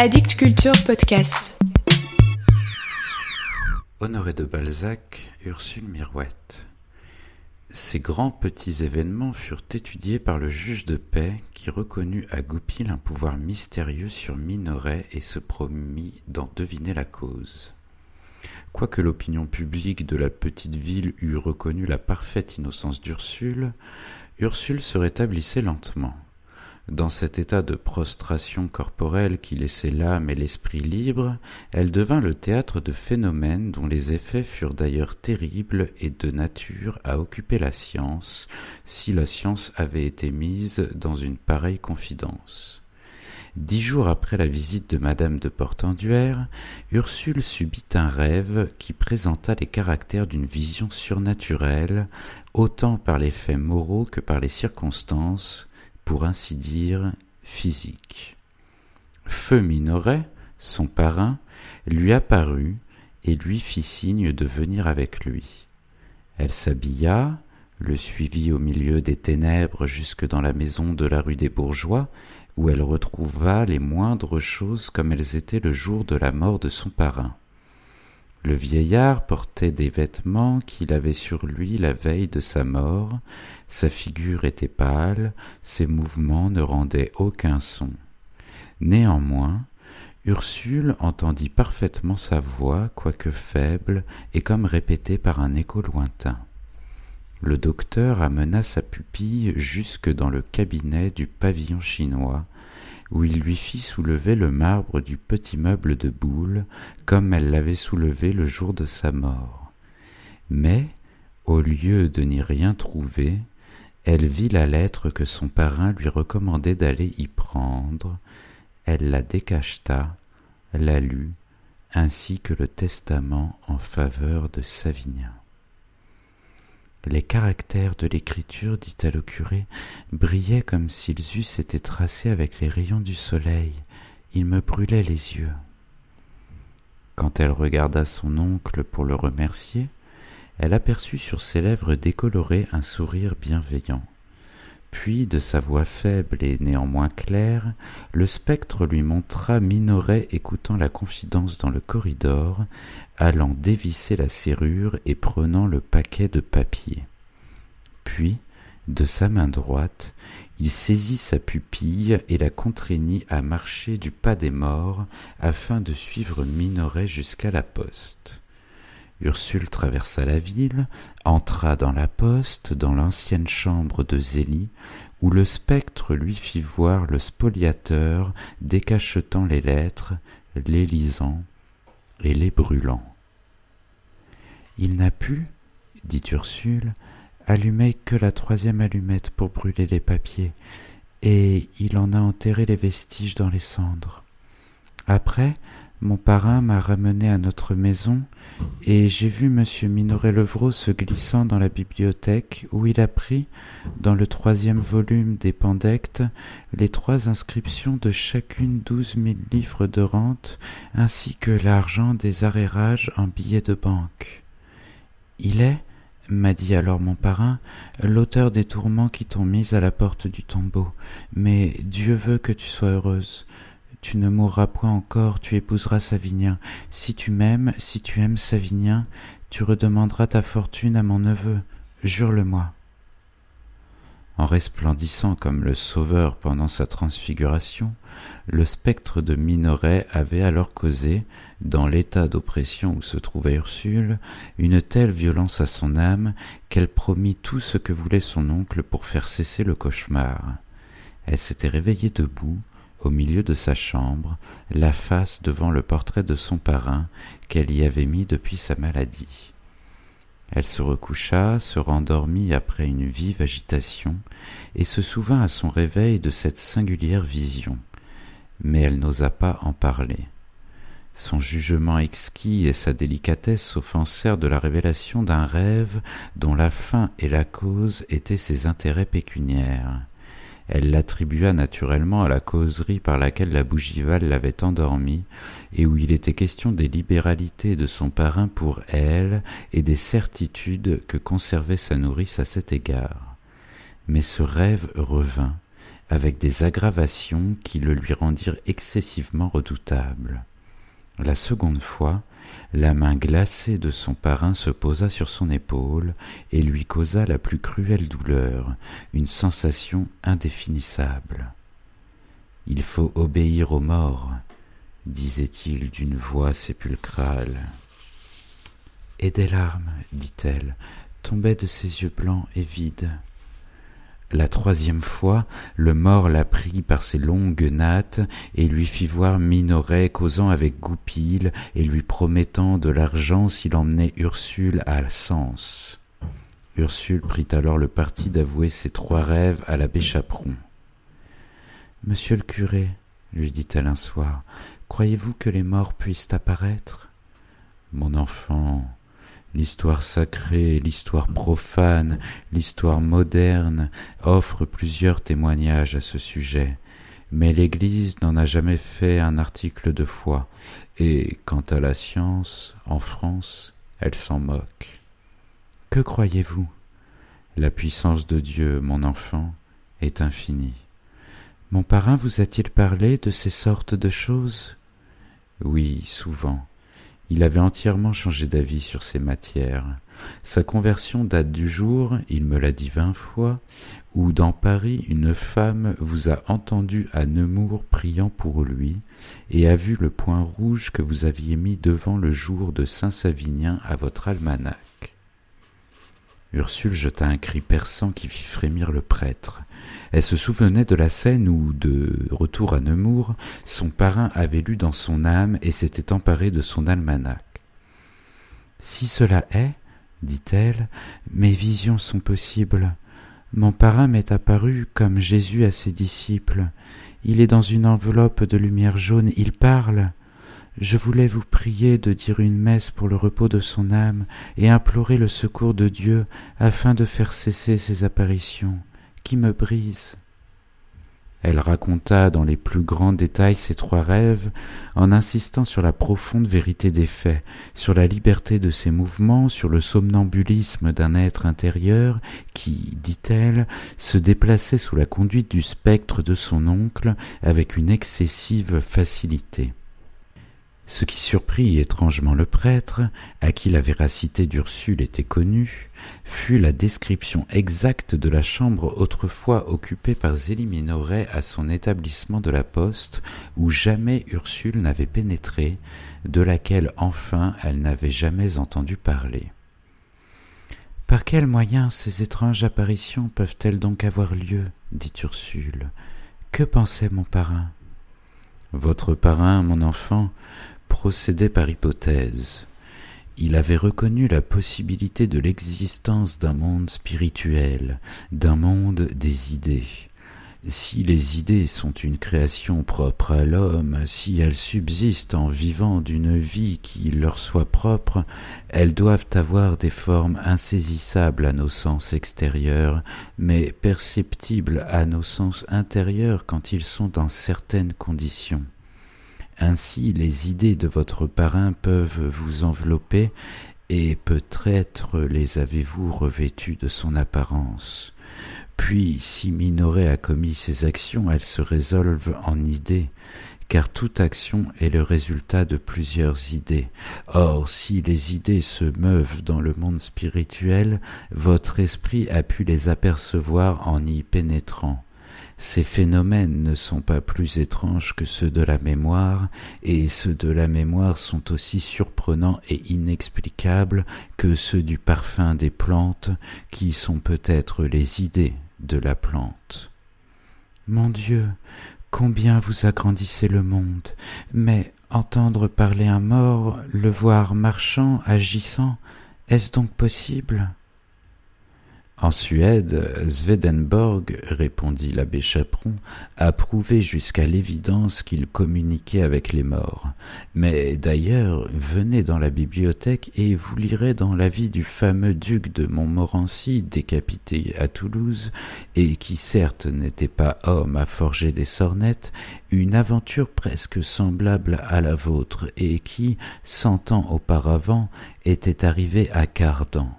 Addict Culture Podcast. Honoré de Balzac, Ursule Mirouette. Ces grands petits événements furent étudiés par le juge de paix qui reconnut à Goupil un pouvoir mystérieux sur Minoret et se promit d'en deviner la cause. Quoique l'opinion publique de la petite ville eût reconnu la parfaite innocence d'Ursule, Ursule se rétablissait lentement. Dans cet état de prostration corporelle qui laissait l'âme et l'esprit libres, elle devint le théâtre de phénomènes dont les effets furent d'ailleurs terribles et de nature à occuper la science, si la science avait été mise dans une pareille confidence. Dix jours après la visite de madame de Portenduère, Ursule subit un rêve qui présenta les caractères d'une vision surnaturelle, autant par les faits moraux que par les circonstances, pour ainsi dire, physique. Feu Minoret, son parrain, lui apparut et lui fit signe de venir avec lui. Elle s'habilla, le suivit au milieu des ténèbres jusque dans la maison de la rue des Bourgeois, où elle retrouva les moindres choses comme elles étaient le jour de la mort de son parrain. Le vieillard portait des vêtements qu'il avait sur lui la veille de sa mort, sa figure était pâle, ses mouvements ne rendaient aucun son. Néanmoins, Ursule entendit parfaitement sa voix, quoique faible et comme répétée par un écho lointain. Le docteur amena sa pupille jusque dans le cabinet du pavillon chinois, où il lui fit soulever le marbre du petit meuble de boule, comme elle l'avait soulevé le jour de sa mort. Mais, au lieu de n'y rien trouver, elle vit la lettre que son parrain lui recommandait d'aller y prendre, elle la décacheta, la lut, ainsi que le testament en faveur de Savinien. Les caractères de l'écriture, dit-elle au curé, brillaient comme s'ils eussent été tracés avec les rayons du soleil. Ils me brûlaient les yeux. Quand elle regarda son oncle pour le remercier, elle aperçut sur ses lèvres décolorées un sourire bienveillant. Puis, de sa voix faible et néanmoins claire, le spectre lui montra Minoret écoutant la confidence dans le corridor, allant dévisser la serrure et prenant le paquet de papier. Puis, de sa main droite, il saisit sa pupille et la contraignit à marcher du pas des morts afin de suivre Minoret jusqu'à la poste. Ursule traversa la ville, entra dans la poste, dans l'ancienne chambre de Zélie, où le spectre lui fit voir le spoliateur décachetant les lettres, les lisant et les brûlant. Il n'a pu, dit Ursule, allumer que la troisième allumette pour brûler les papiers, et il en a enterré les vestiges dans les cendres. Après, mon parrain m'a ramené à notre maison, et j'ai vu monsieur Minoret Levrault se glissant dans la bibliothèque, où il a pris, dans le troisième volume des Pandectes, les trois inscriptions de chacune douze mille livres de rente, ainsi que l'argent des arrérages en billets de banque. Il est, m'a dit alors mon parrain, l'auteur des tourments qui t'ont mise à la porte du tombeau. Mais Dieu veut que tu sois heureuse. Tu ne mourras point encore, tu épouseras Savinien. Si tu m'aimes, si tu aimes Savinien, tu redemanderas ta fortune à mon neveu. Jure-le-moi. En resplendissant comme le Sauveur pendant sa transfiguration, le spectre de Minoret avait alors causé, dans l'état d'oppression où se trouvait Ursule, une telle violence à son âme qu'elle promit tout ce que voulait son oncle pour faire cesser le cauchemar. Elle s'était réveillée debout, au milieu de sa chambre, la face devant le portrait de son parrain qu'elle y avait mis depuis sa maladie. Elle se recoucha, se rendormit après une vive agitation, et se souvint à son réveil de cette singulière vision. Mais elle n'osa pas en parler. Son jugement exquis et sa délicatesse s'offensèrent de la révélation d'un rêve dont la fin et la cause étaient ses intérêts pécuniaires. Elle l'attribua naturellement à la causerie par laquelle la bougival l'avait endormi, et où il était question des libéralités de son parrain pour elle et des certitudes que conservait sa nourrice à cet égard. Mais ce rêve revint, avec des aggravations qui le lui rendirent excessivement redoutable. La seconde fois, la main glacée de son parrain se posa sur son épaule et lui causa la plus cruelle douleur, une sensation indéfinissable. Il faut obéir aux morts, disait-il d'une voix sépulcrale. Et des larmes, dit-elle, tombaient de ses yeux blancs et vides. La troisième fois, le mort la prit par ses longues nattes et lui fit voir Minoret causant avec Goupil et lui promettant de l'argent s'il emmenait Ursule à Sens. Ursule prit alors le parti d'avouer ses trois rêves à l'abbé Chaperon. Monsieur le curé, lui dit-elle un soir, croyez-vous que les morts puissent apparaître? Mon enfant, L'histoire sacrée, l'histoire profane, l'histoire moderne offrent plusieurs témoignages à ce sujet, mais l'Église n'en a jamais fait un article de foi, et quant à la science, en France, elle s'en moque. Que croyez-vous? La puissance de Dieu, mon enfant, est infinie. Mon parrain vous a-t-il parlé de ces sortes de choses? Oui, souvent. Il avait entièrement changé d'avis sur ces matières. Sa conversion date du jour, il me l'a dit vingt fois, où dans Paris une femme vous a entendu à Nemours priant pour lui, et a vu le point rouge que vous aviez mis devant le jour de Saint Savinien à votre almanach. Ursule jeta un cri perçant qui fit frémir le prêtre. Elle se souvenait de la scène où, de retour à Nemours, son parrain avait lu dans son âme et s'était emparé de son almanach. Si cela est, dit-elle, mes visions sont possibles. Mon parrain m'est apparu comme Jésus à ses disciples. Il est dans une enveloppe de lumière jaune, il parle. Je voulais vous prier de dire une messe pour le repos de son âme et implorer le secours de Dieu afin de faire cesser ces apparitions qui me brisent. Elle raconta dans les plus grands détails ses trois rêves, en insistant sur la profonde vérité des faits, sur la liberté de ses mouvements, sur le somnambulisme d'un être intérieur qui, dit-elle, se déplaçait sous la conduite du spectre de son oncle avec une excessive facilité. Ce qui surprit étrangement le prêtre, à qui la véracité d'Ursule était connue, fut la description exacte de la chambre autrefois occupée par Zélie Minoret à son établissement de la poste, où jamais Ursule n'avait pénétré, de laquelle enfin elle n'avait jamais entendu parler. Par quels moyens ces étranges apparitions peuvent-elles donc avoir lieu? dit Ursule. Que pensait mon parrain? Votre parrain, mon enfant, procédait par hypothèse. Il avait reconnu la possibilité de l'existence d'un monde spirituel, d'un monde des idées. Si les idées sont une création propre à l'homme, si elles subsistent en vivant d'une vie qui leur soit propre, elles doivent avoir des formes insaisissables à nos sens extérieurs, mais perceptibles à nos sens intérieurs quand ils sont dans certaines conditions. Ainsi les idées de votre parrain peuvent vous envelopper, et peut-être les avez-vous revêtues de son apparence. Puis, si Minoret a commis ces actions, elles se résolvent en idées, car toute action est le résultat de plusieurs idées. Or, si les idées se meuvent dans le monde spirituel, votre esprit a pu les apercevoir en y pénétrant. Ces phénomènes ne sont pas plus étranges que ceux de la mémoire, et ceux de la mémoire sont aussi surprenants et inexplicables que ceux du parfum des plantes, qui sont peut-être les idées de la plante. Mon Dieu, combien vous agrandissez le monde, mais entendre parler un mort, le voir marchant, agissant, est-ce donc possible? En Suède, Swedenborg, répondit l'abbé Chaperon, a prouvé jusqu'à l'évidence qu'il communiquait avec les morts. Mais d'ailleurs, venez dans la bibliothèque et vous lirez dans la vie du fameux duc de Montmorency, décapité à Toulouse, et qui certes n'était pas homme à forger des sornettes, une aventure presque semblable à la vôtre, et qui, cent ans auparavant, était arrivée à Cardan.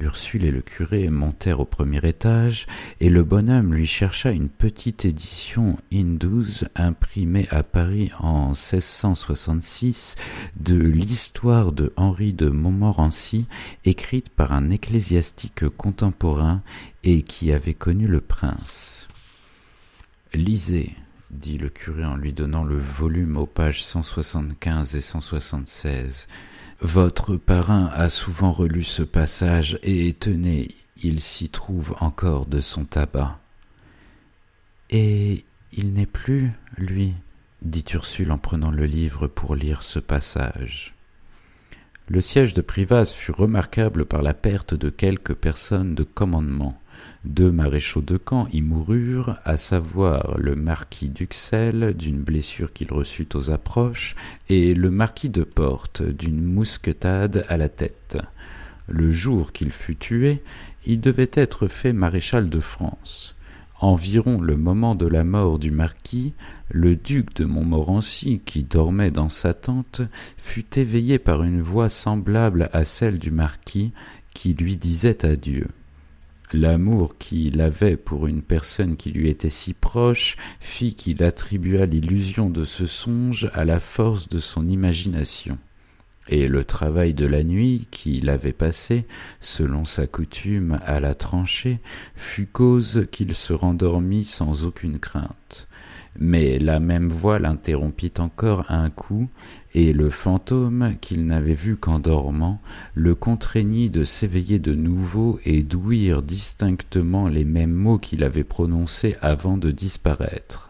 Ursule et le curé montèrent au premier étage, et le bonhomme lui chercha une petite édition Indouze imprimée à Paris en 1666 de l'histoire de Henri de Montmorency, écrite par un ecclésiastique contemporain et qui avait connu le prince. Lisez, dit le curé en lui donnant le volume aux pages 175 et 176. Votre parrain a souvent relu ce passage, et tenez, il s'y trouve encore de son tabac. Et il n'est plus, lui, dit Ursule en prenant le livre pour lire ce passage. Le siège de Privas fut remarquable par la perte de quelques personnes de commandement. Deux maréchaux de camp y moururent, à savoir le marquis d'Uxelles d'une blessure qu'il reçut aux approches, et le marquis de Porte d'une mousquetade à la tête. Le jour qu'il fut tué, il devait être fait maréchal de France. Environ le moment de la mort du marquis, le duc de Montmorency, qui dormait dans sa tente, fut éveillé par une voix semblable à celle du marquis, qui lui disait adieu. L'amour qu'il avait pour une personne qui lui était si proche fit qu'il attribua l'illusion de ce songe à la force de son imagination. Et le travail de la nuit qu'il avait passé, selon sa coutume, à la tranchée, fut cause qu'il se rendormit sans aucune crainte mais la même voix l'interrompit encore un coup, et le fantôme, qu'il n'avait vu qu'en dormant, le contraignit de s'éveiller de nouveau et d'ouïr distinctement les mêmes mots qu'il avait prononcés avant de disparaître.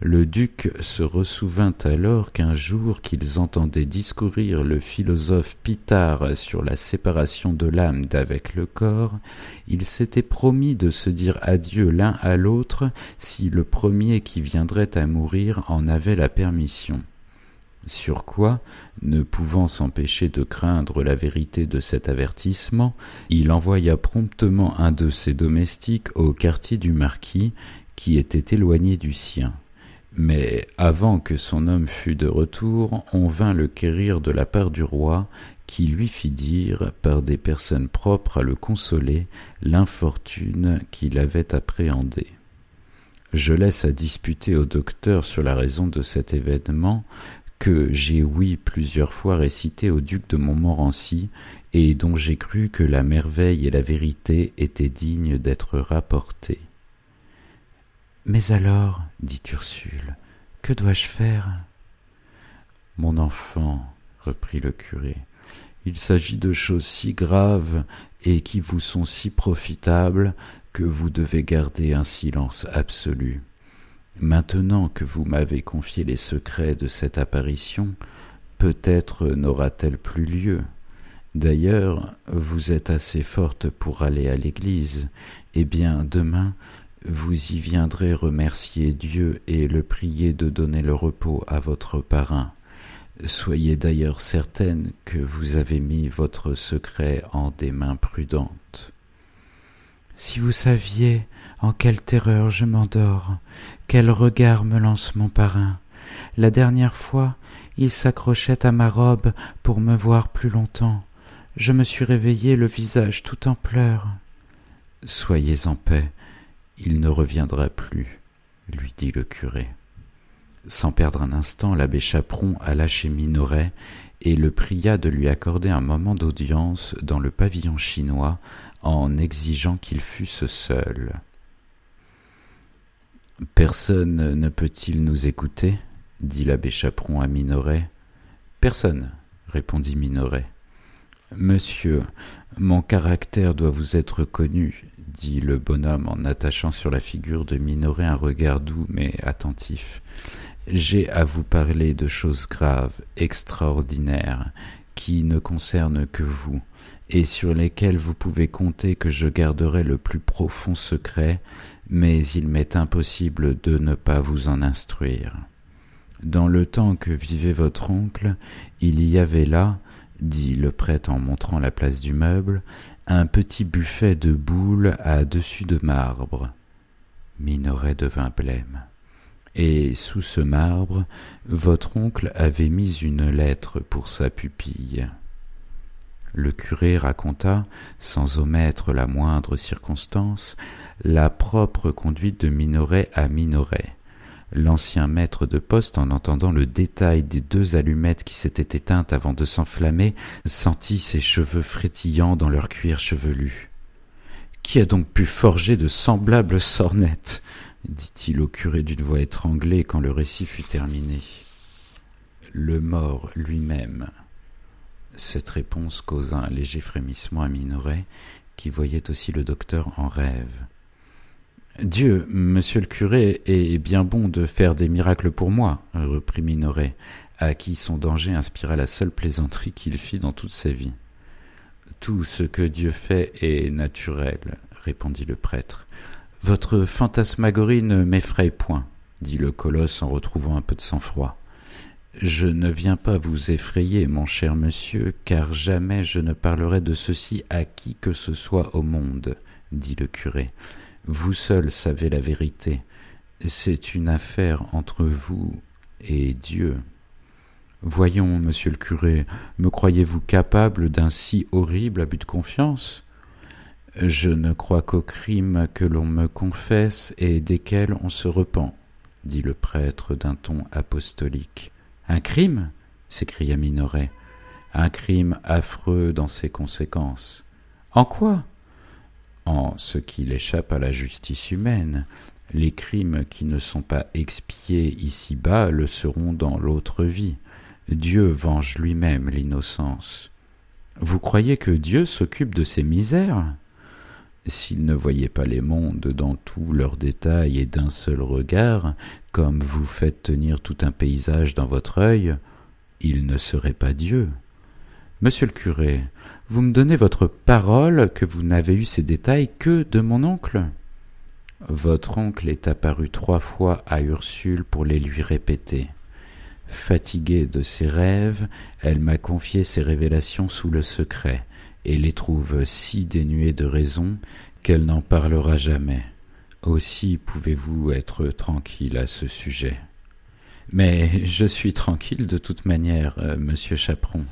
Le duc se ressouvint alors qu'un jour qu'ils entendaient discourir le philosophe Pitard sur la séparation de l'âme d'avec le corps, il s'était promis de se dire adieu l'un à l'autre si le premier qui viendrait à mourir en avait la permission. Sur quoi, ne pouvant s'empêcher de craindre la vérité de cet avertissement, il envoya promptement un de ses domestiques au quartier du marquis, qui était éloigné du sien. Mais avant que son homme fût de retour, on vint le quérir de la part du roi, qui lui fit dire, par des personnes propres à le consoler, l'infortune qu'il avait appréhendée. Je laisse à disputer au docteur sur la raison de cet événement que j'ai oui plusieurs fois récité au duc de Montmorency et dont j'ai cru que la merveille et la vérité étaient dignes d'être rapportées. Mais alors, dit Ursule, que dois-je faire? Mon enfant, reprit le curé, il s'agit de choses si graves et qui vous sont si profitables que vous devez garder un silence absolu. Maintenant que vous m'avez confié les secrets de cette apparition, peut-être n'aura-t-elle plus lieu. D'ailleurs, vous êtes assez forte pour aller à l'église. Eh bien, demain, vous y viendrez remercier Dieu et le prier de donner le repos à votre parrain. Soyez d'ailleurs certaine que vous avez mis votre secret en des mains prudentes. Si vous saviez en quelle terreur je m'endors, quel regard me lance mon parrain. La dernière fois, il s'accrochait à ma robe pour me voir plus longtemps. Je me suis réveillé le visage tout en pleurs. Soyez en paix, il ne reviendra plus, lui dit le curé. Sans perdre un instant, l'abbé Chaperon alla chez Minoret et le pria de lui accorder un moment d'audience dans le pavillon chinois en exigeant qu'il fût seul. Personne ne peut-il nous écouter? dit l'abbé Chaperon à Minoret. Personne, répondit Minoret. Monsieur, mon caractère doit vous être connu, dit le bonhomme en attachant sur la figure de Minoret un regard doux mais attentif. J'ai à vous parler de choses graves, extraordinaires, qui ne concernent que vous, et sur lesquelles vous pouvez compter que je garderai le plus profond secret, mais il m'est impossible de ne pas vous en instruire. Dans le temps que vivait votre oncle, il y avait là, dit le prêtre en montrant la place du meuble, un petit buffet de boules à dessus de marbre. Minoret devint blême. Et sous ce marbre, votre oncle avait mis une lettre pour sa pupille. Le curé raconta, sans omettre la moindre circonstance, la propre conduite de Minoret à Minoret. L'ancien maître de poste, en entendant le détail des deux allumettes qui s'étaient éteintes avant de s'enflammer, sentit ses cheveux frétillants dans leur cuir chevelu. Qui a donc pu forger de semblables sornettes? dit-il au curé d'une voix étranglée quand le récit fut terminé. Le mort lui-même. Cette réponse causa un léger frémissement à Minoret, qui voyait aussi le docteur en rêve. Dieu, monsieur le curé, est bien bon de faire des miracles pour moi, reprit Minoret, à qui son danger inspira la seule plaisanterie qu'il fit dans toute sa vie. Tout ce que Dieu fait est naturel, répondit le prêtre. Votre fantasmagorie ne m'effraie point, dit le colosse en retrouvant un peu de sang-froid. Je ne viens pas vous effrayer, mon cher monsieur, car jamais je ne parlerai de ceci à qui que ce soit au monde, dit le curé. Vous seul savez la vérité. C'est une affaire entre vous et Dieu. Voyons, monsieur le curé, me croyez-vous capable d'un si horrible abus de confiance? Je ne crois qu'aux crimes que l'on me confesse et desquels on se repent, dit le prêtre d'un ton apostolique. Un crime? s'écria Minoret. Un crime affreux dans ses conséquences. En quoi? En ce qu'il échappe à la justice humaine. Les crimes qui ne sont pas expiés ici-bas le seront dans l'autre vie. Dieu venge lui-même l'innocence. Vous croyez que Dieu s'occupe de ces misères? S'il ne voyait pas les mondes dans tous leurs détails et d'un seul regard, comme vous faites tenir tout un paysage dans votre œil, il ne serait pas Dieu. Monsieur le curé, vous me donnez votre parole que vous n'avez eu ces détails que de mon oncle Votre oncle est apparu trois fois à Ursule pour les lui répéter. Fatiguée de ses rêves, elle m'a confié ses révélations sous le secret, et les trouve si dénuées de raison qu'elle n'en parlera jamais. Aussi pouvez-vous être tranquille à ce sujet. Mais je suis tranquille de toute manière, euh, monsieur Chaperon.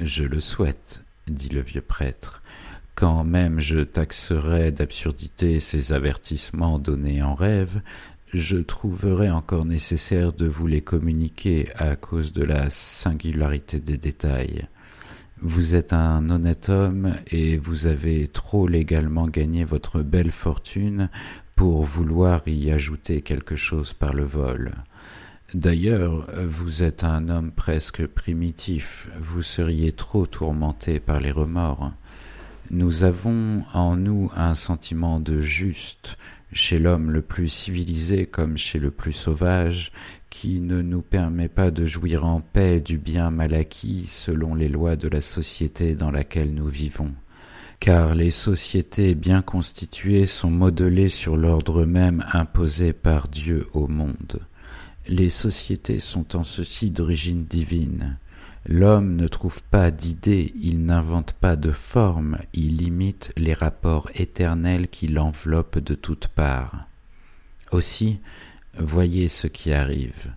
Je le souhaite, dit le vieux prêtre, quand même je taxerais d'absurdité ces avertissements donnés en rêve, je trouverais encore nécessaire de vous les communiquer à cause de la singularité des détails. Vous êtes un honnête homme et vous avez trop légalement gagné votre belle fortune pour vouloir y ajouter quelque chose par le vol. D'ailleurs, vous êtes un homme presque primitif, vous seriez trop tourmenté par les remords. Nous avons en nous un sentiment de juste, chez l'homme le plus civilisé comme chez le plus sauvage, qui ne nous permet pas de jouir en paix du bien mal acquis selon les lois de la société dans laquelle nous vivons. Car les sociétés bien constituées sont modelées sur l'ordre même imposé par Dieu au monde. Les sociétés sont en ceci d'origine divine. L'homme ne trouve pas d'idées, il n'invente pas de formes, il imite les rapports éternels qui l'enveloppent de toutes parts. Aussi, voyez ce qui arrive.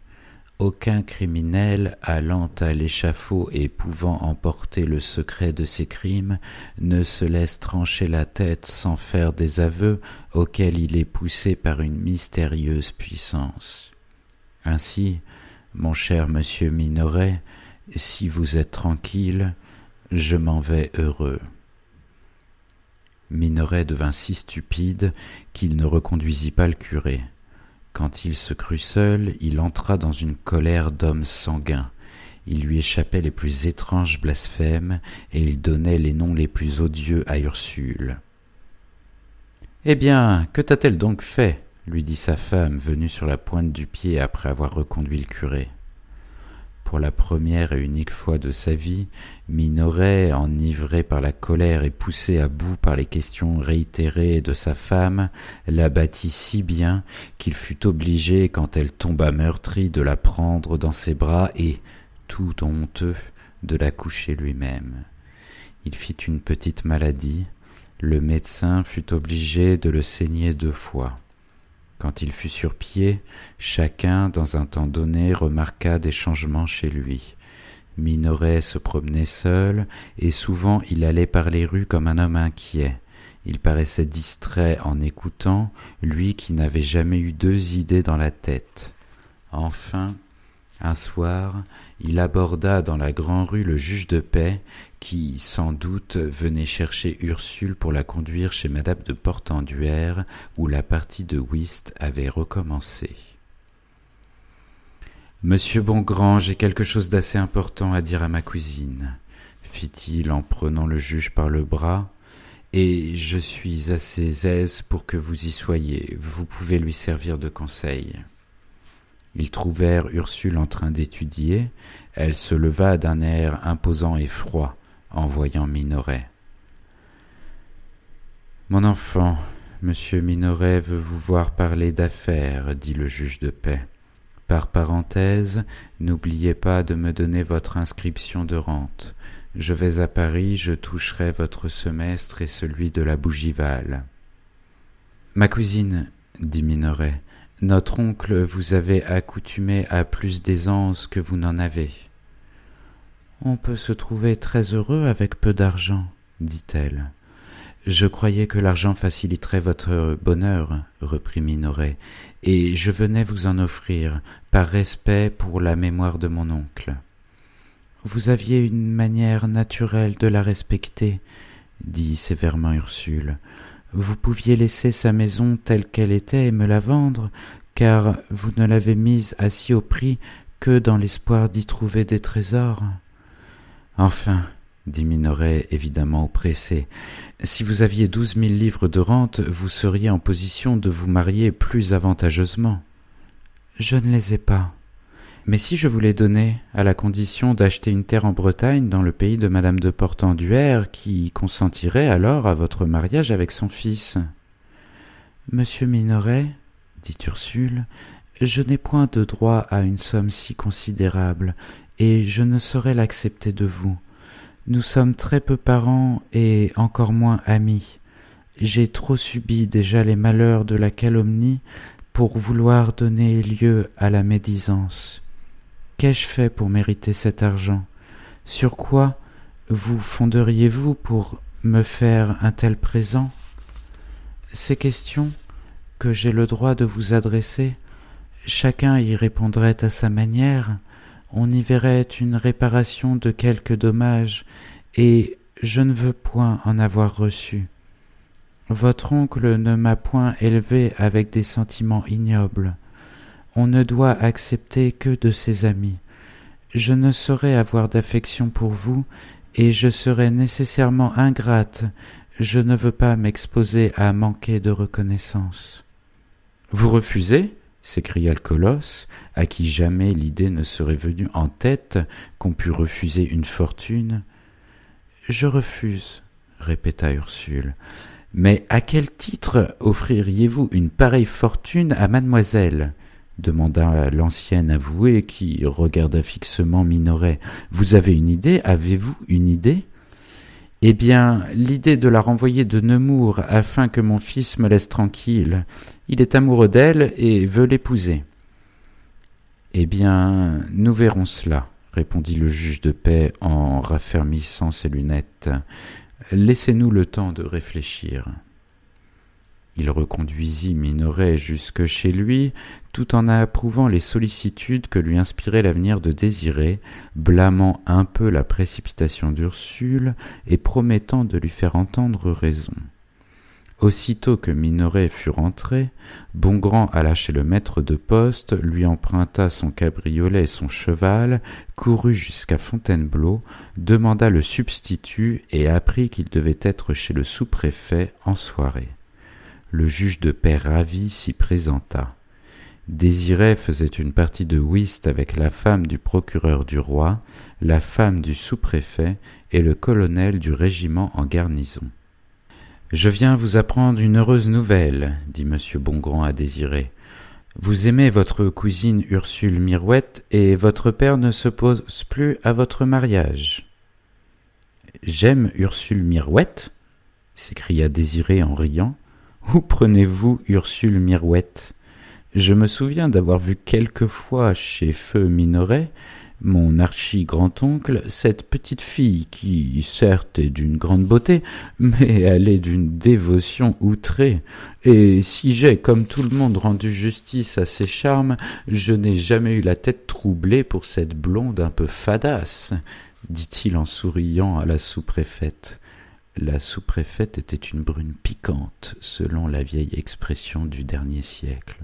Aucun criminel allant à l'échafaud et pouvant emporter le secret de ses crimes ne se laisse trancher la tête sans faire des aveux auxquels il est poussé par une mystérieuse puissance. Ainsi, mon cher monsieur Minoret, si vous êtes tranquille, je m'en vais heureux. Minoret devint si stupide qu'il ne reconduisit pas le curé. Quand il se crut seul, il entra dans une colère d'homme sanguin. Il lui échappait les plus étranges blasphèmes, et il donnait les noms les plus odieux à Ursule. Eh bien, que t'a-t-elle donc fait? Lui dit sa femme, venue sur la pointe du pied après avoir reconduit le curé. Pour la première et unique fois de sa vie, Minoret, enivré par la colère et poussé à bout par les questions réitérées de sa femme, l'abattit si bien qu'il fut obligé, quand elle tomba meurtrie, de la prendre dans ses bras et, tout honteux, de la coucher lui-même. Il fit une petite maladie, le médecin fut obligé de le saigner deux fois. Quand il fut sur pied, chacun, dans un temps donné, remarqua des changements chez lui. Minoret se promenait seul, et souvent il allait par les rues comme un homme inquiet. Il paraissait distrait en écoutant, lui qui n'avait jamais eu deux idées dans la tête. Enfin, un soir, il aborda dans la grande rue le juge de paix, qui, sans doute, venait chercher Ursule pour la conduire chez madame de Portenduère, où la partie de whist avait recommencé. Monsieur Bongrand, j'ai quelque chose d'assez important à dire à ma cousine, fit-il en prenant le juge par le bras, et je suis assez aise pour que vous y soyez. Vous pouvez lui servir de conseil. Ils trouvèrent Ursule en train d'étudier. Elle se leva d'un air imposant et froid en voyant Minoret. Mon enfant, monsieur Minoret veut vous voir parler d'affaires, dit le juge de paix. Par parenthèse, n'oubliez pas de me donner votre inscription de rente. Je vais à Paris, je toucherai votre semestre et celui de la Bougival. Ma cousine, dit Minoret, notre oncle vous avait accoutumé à plus d'aisance que vous n'en avez. On peut se trouver très heureux avec peu d'argent, dit-elle. Je croyais que l'argent faciliterait votre bonheur, reprit Minoret, et je venais vous en offrir, par respect pour la mémoire de mon oncle. Vous aviez une manière naturelle de la respecter, dit sévèrement Ursule. Vous pouviez laisser sa maison telle qu'elle était et me la vendre, car vous ne l'avez mise à si haut prix que dans l'espoir d'y trouver des trésors. Enfin, dit Minoret évidemment oppressé, si vous aviez douze mille livres de rente, vous seriez en position de vous marier plus avantageusement. Je ne les ai pas. Mais si je vous les donnais, à la condition d'acheter une terre en Bretagne dans le pays de madame de Portenduère, qui consentirait alors à votre mariage avec son fils. Monsieur Minoret, dit Ursule, je n'ai point de droit à une somme si considérable, et je ne saurais l'accepter de vous. Nous sommes très peu parents et encore moins amis. J'ai trop subi déjà les malheurs de la calomnie pour vouloir donner lieu à la médisance. Qu'ai-je fait pour mériter cet argent? Sur quoi vous fonderiez-vous pour me faire un tel présent? Ces questions que j'ai le droit de vous adresser, chacun y répondrait à sa manière, on y verrait une réparation de quelque dommage, et je ne veux point en avoir reçu. Votre oncle ne m'a point élevé avec des sentiments ignobles on ne doit accepter que de ses amis. Je ne saurais avoir d'affection pour vous, et je serais nécessairement ingrate, je ne veux pas m'exposer à manquer de reconnaissance. Vous refusez? s'écria le colosse, à qui jamais l'idée ne serait venue en tête qu'on pût refuser une fortune. Je refuse, répéta Ursule. Mais à quel titre offririez-vous une pareille fortune à mademoiselle? Demanda l'ancienne avouée qui regarda fixement Minoret. Vous avez une idée? Avez-vous une idée? Eh bien, l'idée de la renvoyer de Nemours afin que mon fils me laisse tranquille. Il est amoureux d'elle et veut l'épouser. Eh bien, nous verrons cela, répondit le juge de paix en raffermissant ses lunettes. Laissez-nous le temps de réfléchir. Il reconduisit Minoret jusque chez lui, tout en approuvant les sollicitudes que lui inspirait l'avenir de Désiré, blâmant un peu la précipitation d'Ursule et promettant de lui faire entendre raison. Aussitôt que Minoret fut rentré, Bongrand alla chez le maître de poste, lui emprunta son cabriolet et son cheval, courut jusqu'à Fontainebleau, demanda le substitut et apprit qu'il devait être chez le sous-préfet en soirée le juge de paix ravi s'y présenta. Désiré faisait une partie de whist avec la femme du procureur du roi, la femme du sous-préfet et le colonel du régiment en garnison. Je viens vous apprendre une heureuse nouvelle, dit M. Bongrand à Désiré. Vous aimez votre cousine Ursule Mirouette et votre père ne s'oppose plus à votre mariage. J'aime Ursule Mirouette s'écria Désiré en riant. Où prenez-vous Ursule Mirouette? Je me souviens d'avoir vu quelquefois chez Feu Minoret, mon archi-grand-oncle, cette petite fille qui, certes, est d'une grande beauté, mais elle est d'une dévotion outrée. Et si j'ai, comme tout le monde, rendu justice à ses charmes, je n'ai jamais eu la tête troublée pour cette blonde un peu fadasse, dit-il en souriant à la sous-préfète. La sous-préfète était une brune piquante, selon la vieille expression du dernier siècle.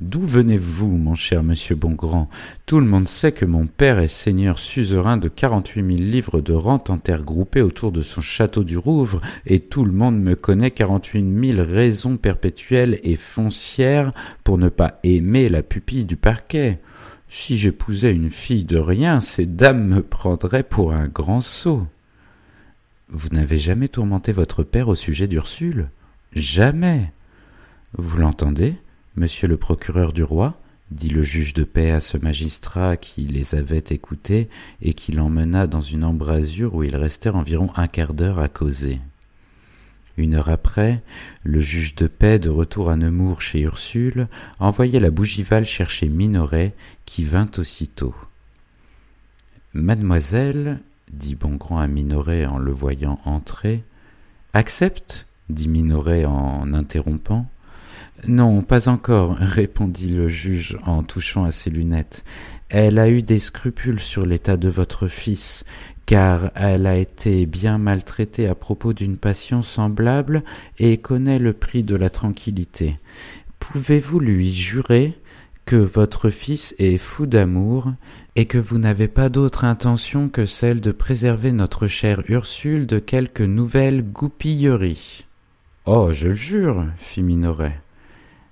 D'où venez-vous, mon cher monsieur Bongrand? Tout le monde sait que mon père est seigneur suzerain de quarante-huit mille livres de rente en autour de son château du Rouvre, et tout le monde me connaît quarante-huit mille raisons perpétuelles et foncières pour ne pas aimer la pupille du parquet. Si j'épousais une fille de rien, ces dames me prendraient pour un grand sot. Vous n'avez jamais tourmenté votre père au sujet d'Ursule? Jamais. Vous l'entendez, monsieur le procureur du roi dit le juge de paix à ce magistrat qui les avait écoutés et qui l'emmena dans une embrasure où ils restèrent environ un quart d'heure à causer. Une heure après, le juge de paix, de retour à Nemours chez Ursule, envoyait la Bougival chercher Minoret, qui vint aussitôt. Mademoiselle, dit Bongrand à Minoret en le voyant entrer. Accepte dit Minoret en interrompant. Non, pas encore, répondit le juge en touchant à ses lunettes. Elle a eu des scrupules sur l'état de votre fils, car elle a été bien maltraitée à propos d'une passion semblable et connaît le prix de la tranquillité. Pouvez-vous lui jurer que votre fils est fou d'amour, et que vous n'avez pas d'autre intention que celle de préserver notre chère Ursule de quelque nouvelle goupillerie. Oh, je le jure, fit Minoret.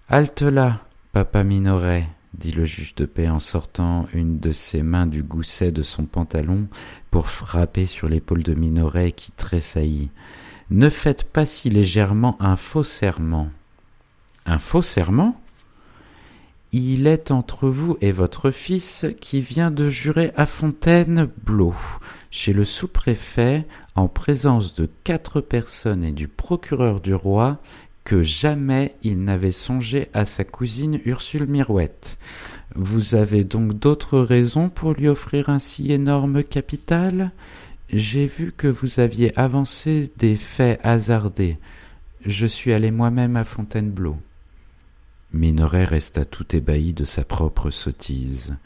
Halte là, papa Minoret, dit le juge de paix en sortant une de ses mains du gousset de son pantalon pour frapper sur l'épaule de Minoret qui tressaillit. Ne faites pas si légèrement un faux serment. Un faux serment? Il est entre vous et votre fils qui vient de jurer à Fontainebleau, chez le sous-préfet, en présence de quatre personnes et du procureur du roi, que jamais il n'avait songé à sa cousine Ursule Mirouette. Vous avez donc d'autres raisons pour lui offrir un si énorme capital? J'ai vu que vous aviez avancé des faits hasardés. Je suis allé moi-même à Fontainebleau. Minoret resta tout ébahi de sa propre sottise.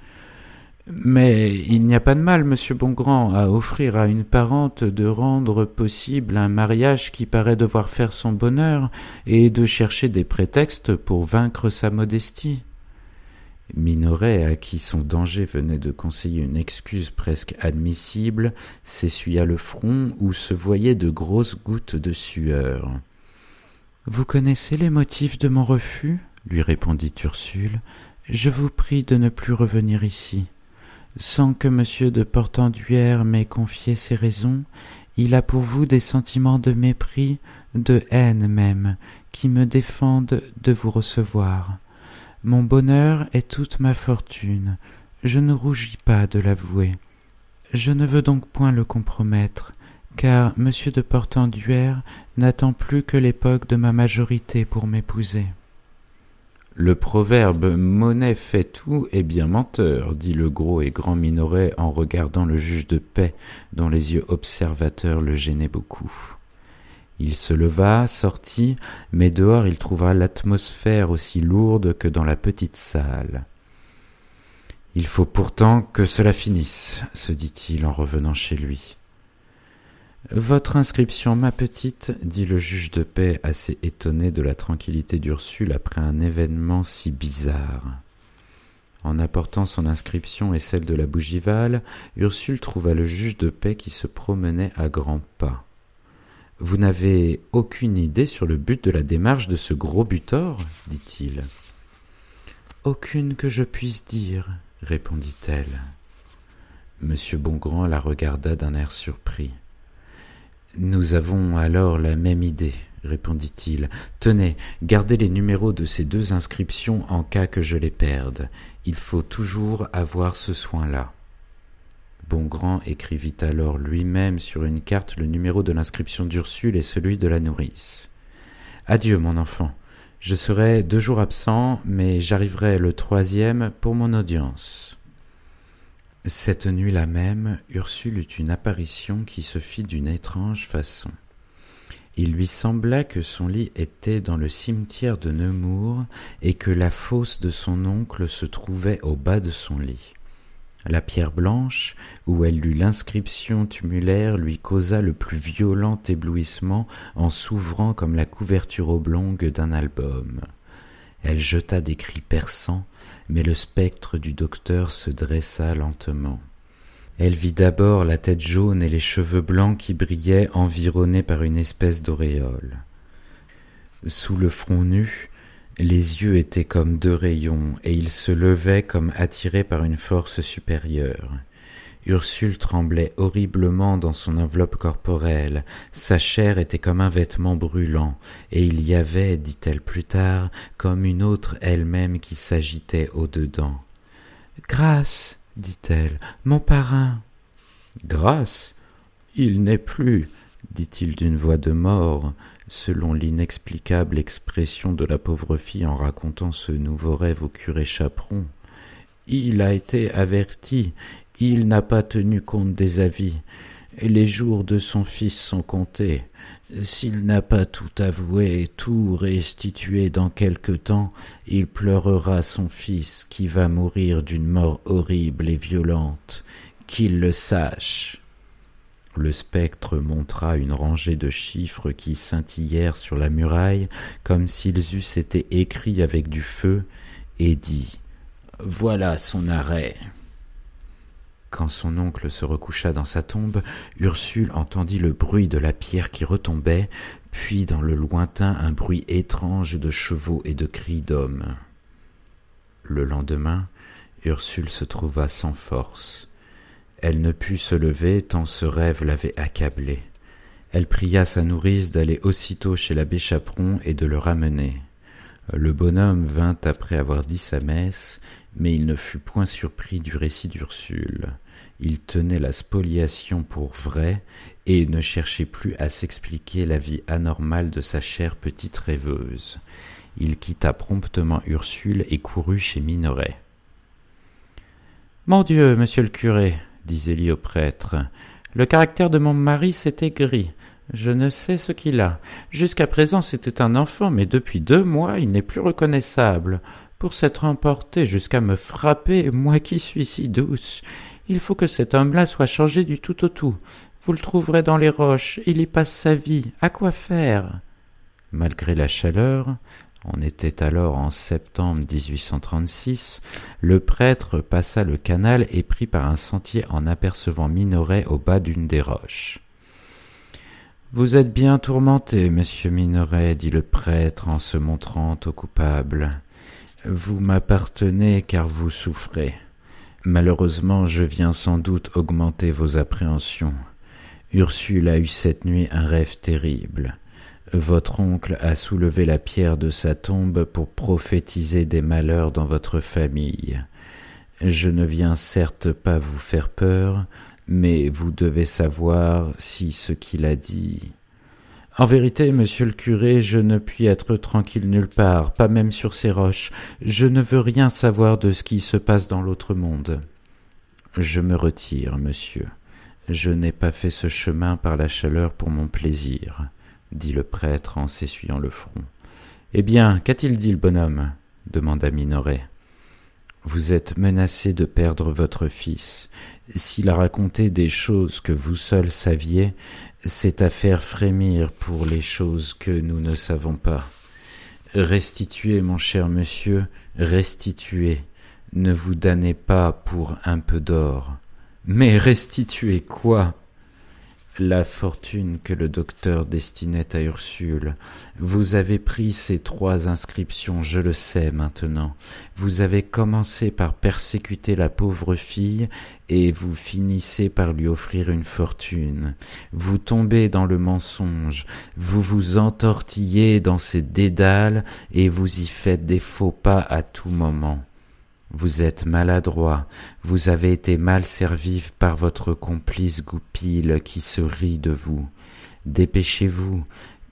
Mais il n'y a pas de mal, monsieur Bongrand, à offrir à une parente de rendre possible un mariage qui paraît devoir faire son bonheur et de chercher des prétextes pour vaincre sa modestie. Minoret, à qui son danger venait de conseiller une excuse presque admissible, s'essuya le front où se voyaient de grosses gouttes de sueur. Vous connaissez les motifs de mon refus? Lui répondit Ursule, je vous prie de ne plus revenir ici. Sans que monsieur de Portenduère m'ait confié ses raisons, il a pour vous des sentiments de mépris, de haine même, qui me défendent de vous recevoir. Mon bonheur est toute ma fortune, je ne rougis pas de l'avouer. Je ne veux donc point le compromettre, car monsieur de Portenduère n'attend plus que l'époque de ma majorité pour m'épouser. Le proverbe monnaie fait tout est bien menteur, dit le gros et grand Minoret en regardant le juge de paix, dont les yeux observateurs le gênaient beaucoup. Il se leva, sortit, mais dehors il trouva l'atmosphère aussi lourde que dans la petite salle. Il faut pourtant que cela finisse, se dit-il en revenant chez lui. Votre inscription, ma petite, dit le juge de paix assez étonné de la tranquillité d'Ursule après un événement si bizarre. En apportant son inscription et celle de la bougival, Ursule trouva le juge de paix qui se promenait à grands pas. Vous n'avez aucune idée sur le but de la démarche de ce gros butor dit-il. Aucune que je puisse dire, répondit-elle. Monsieur Bongrand la regarda d'un air surpris. Nous avons alors la même idée, répondit-il. Tenez, gardez les numéros de ces deux inscriptions en cas que je les perde. Il faut toujours avoir ce soin-là. Bongrand écrivit alors lui-même sur une carte le numéro de l'inscription d'Ursule et celui de la nourrice. Adieu, mon enfant. Je serai deux jours absent, mais j'arriverai le troisième pour mon audience. Cette nuit-là même, Ursule eut une apparition qui se fit d'une étrange façon. Il lui sembla que son lit était dans le cimetière de Nemours et que la fosse de son oncle se trouvait au bas de son lit. La pierre blanche, où elle lut l'inscription tumulaire, lui causa le plus violent éblouissement en s'ouvrant comme la couverture oblongue d'un album. Elle jeta des cris perçants, mais le spectre du docteur se dressa lentement. Elle vit d'abord la tête jaune et les cheveux blancs qui brillaient environnés par une espèce d'auréole. Sous le front nu, les yeux étaient comme deux rayons, et ils se levaient comme attirés par une force supérieure. Ursule tremblait horriblement dans son enveloppe corporelle, sa chair était comme un vêtement brûlant, et il y avait, dit-elle plus tard, comme une autre elle-même qui s'agitait au-dedans. Grâce, dit-elle, mon parrain. Grâce? Il n'est plus, dit-il d'une voix de mort, selon l'inexplicable expression de la pauvre fille en racontant ce nouveau rêve au curé Chaperon. Il a été averti, il n'a pas tenu compte des avis. Les jours de son fils sont comptés. S'il n'a pas tout avoué, tout restitué dans quelque temps, il pleurera son fils qui va mourir d'une mort horrible et violente. Qu'il le sache. Le spectre montra une rangée de chiffres qui scintillèrent sur la muraille comme s'ils eussent été écrits avec du feu, et dit Voilà son arrêt. Quand son oncle se recoucha dans sa tombe, Ursule entendit le bruit de la pierre qui retombait, puis dans le lointain un bruit étrange de chevaux et de cris d'hommes. Le lendemain, Ursule se trouva sans force. Elle ne put se lever tant ce rêve l'avait accablée. Elle pria sa nourrice d'aller aussitôt chez l'abbé Chaperon et de le ramener. Le bonhomme vint après avoir dit sa messe, mais il ne fut point surpris du récit d'Ursule. Il tenait la spoliation pour vraie et ne cherchait plus à s'expliquer la vie anormale de sa chère petite rêveuse. Il quitta promptement Ursule et courut chez Minoret. Mon Dieu, monsieur le curé, dit Zélie au prêtre. Le caractère de mon mari s'est aigri. Je ne sais ce qu'il a. Jusqu'à présent c'était un enfant, mais depuis deux mois il n'est plus reconnaissable. Pour s'être emporté jusqu'à me frapper, moi qui suis si douce. Il faut que cet homme-là soit changé du tout au tout. Vous le trouverez dans les roches, il y passe sa vie. À quoi faire? Malgré la chaleur, on était alors en septembre 1836, le prêtre passa le canal et prit par un sentier en apercevant Minoret au bas d'une des roches. Vous êtes bien tourmenté, monsieur Minoret, dit le prêtre en se montrant au coupable. Vous m'appartenez car vous souffrez. Malheureusement, je viens sans doute augmenter vos appréhensions. Ursule a eu cette nuit un rêve terrible. Votre oncle a soulevé la pierre de sa tombe pour prophétiser des malheurs dans votre famille. Je ne viens certes pas vous faire peur, mais vous devez savoir si ce qu'il a dit. En vérité, monsieur le curé, je ne puis être tranquille nulle part, pas même sur ces roches. Je ne veux rien savoir de ce qui se passe dans l'autre monde. Je me retire, monsieur. Je n'ai pas fait ce chemin par la chaleur pour mon plaisir dit le prêtre en s'essuyant le front. Eh bien, qu'a-t-il dit le bonhomme? demanda Minoret. Vous êtes menacé de perdre votre fils. S'il a raconté des choses que vous seul saviez, c'est à faire frémir pour les choses que nous ne savons pas. Restituez, mon cher monsieur, restituez. Ne vous damnez pas pour un peu d'or. Mais restituez quoi? La fortune que le docteur destinait à Ursule. Vous avez pris ces trois inscriptions, je le sais maintenant. Vous avez commencé par persécuter la pauvre fille et vous finissez par lui offrir une fortune. Vous tombez dans le mensonge, vous vous entortillez dans ces dédales et vous y faites des faux pas à tout moment. Vous êtes maladroit, vous avez été mal servi par votre complice Goupil qui se rit de vous. Dépêchez-vous,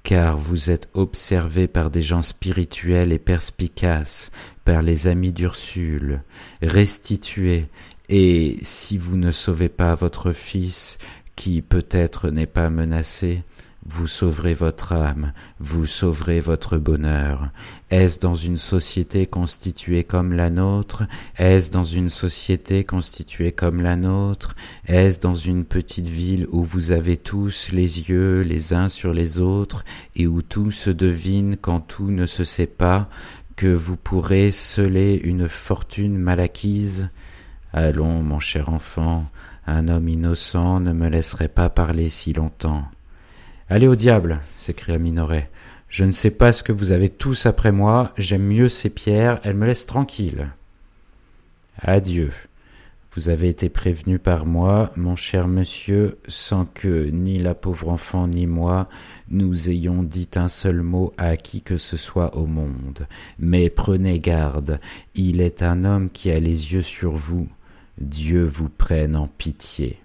car vous êtes observé par des gens spirituels et perspicaces, par les amis d'Ursule. Restituez, et si vous ne sauvez pas votre fils, qui peut-être n'est pas menacé, vous sauverez votre âme, vous sauverez votre bonheur. Est-ce dans une société constituée comme la nôtre? Est-ce dans une société constituée comme la nôtre? Est-ce dans une petite ville où vous avez tous les yeux les uns sur les autres et où tout se devine quand tout ne se sait pas que vous pourrez sceller une fortune mal acquise? Allons, mon cher enfant, un homme innocent ne me laisserait pas parler si longtemps. Allez au diable, s'écria Minoret. Je ne sais pas ce que vous avez tous après moi, j'aime mieux ces pierres, elles me laissent tranquille. Adieu. Vous avez été prévenu par moi, mon cher monsieur, sans que ni la pauvre enfant ni moi nous ayons dit un seul mot à qui que ce soit au monde. Mais prenez garde, il est un homme qui a les yeux sur vous. Dieu vous prenne en pitié.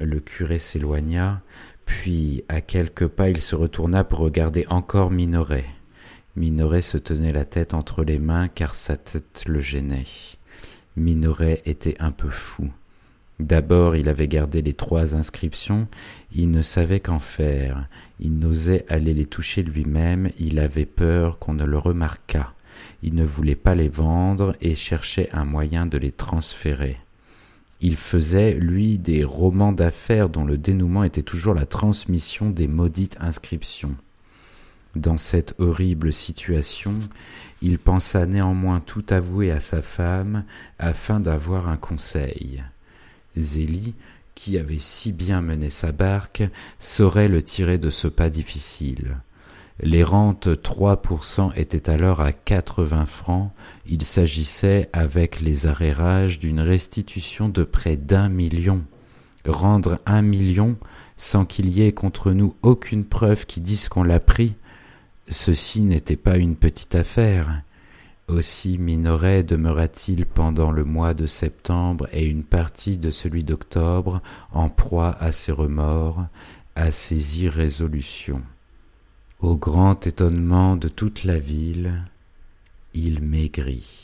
Le curé s'éloigna, puis, à quelques pas, il se retourna pour regarder encore Minoret. Minoret se tenait la tête entre les mains car sa tête le gênait. Minoret était un peu fou. D'abord il avait gardé les trois inscriptions, il ne savait qu'en faire, il n'osait aller les toucher lui-même, il avait peur qu'on ne le remarquât, il ne voulait pas les vendre et cherchait un moyen de les transférer. Il faisait, lui, des romans d'affaires dont le dénouement était toujours la transmission des maudites inscriptions. Dans cette horrible situation, il pensa néanmoins tout avouer à sa femme afin d'avoir un conseil. Zélie, qui avait si bien mené sa barque, saurait le tirer de ce pas difficile. Les rentes 3% étaient alors à 80 francs. Il s'agissait, avec les arrérages, d'une restitution de près d'un million. Rendre un million sans qu'il y ait contre nous aucune preuve qui dise qu'on l'a pris, ceci n'était pas une petite affaire. Aussi Minoret demeura-t-il pendant le mois de septembre et une partie de celui d'octobre en proie à ses remords, à ses irrésolutions. Au grand étonnement de toute la ville, il maigrit.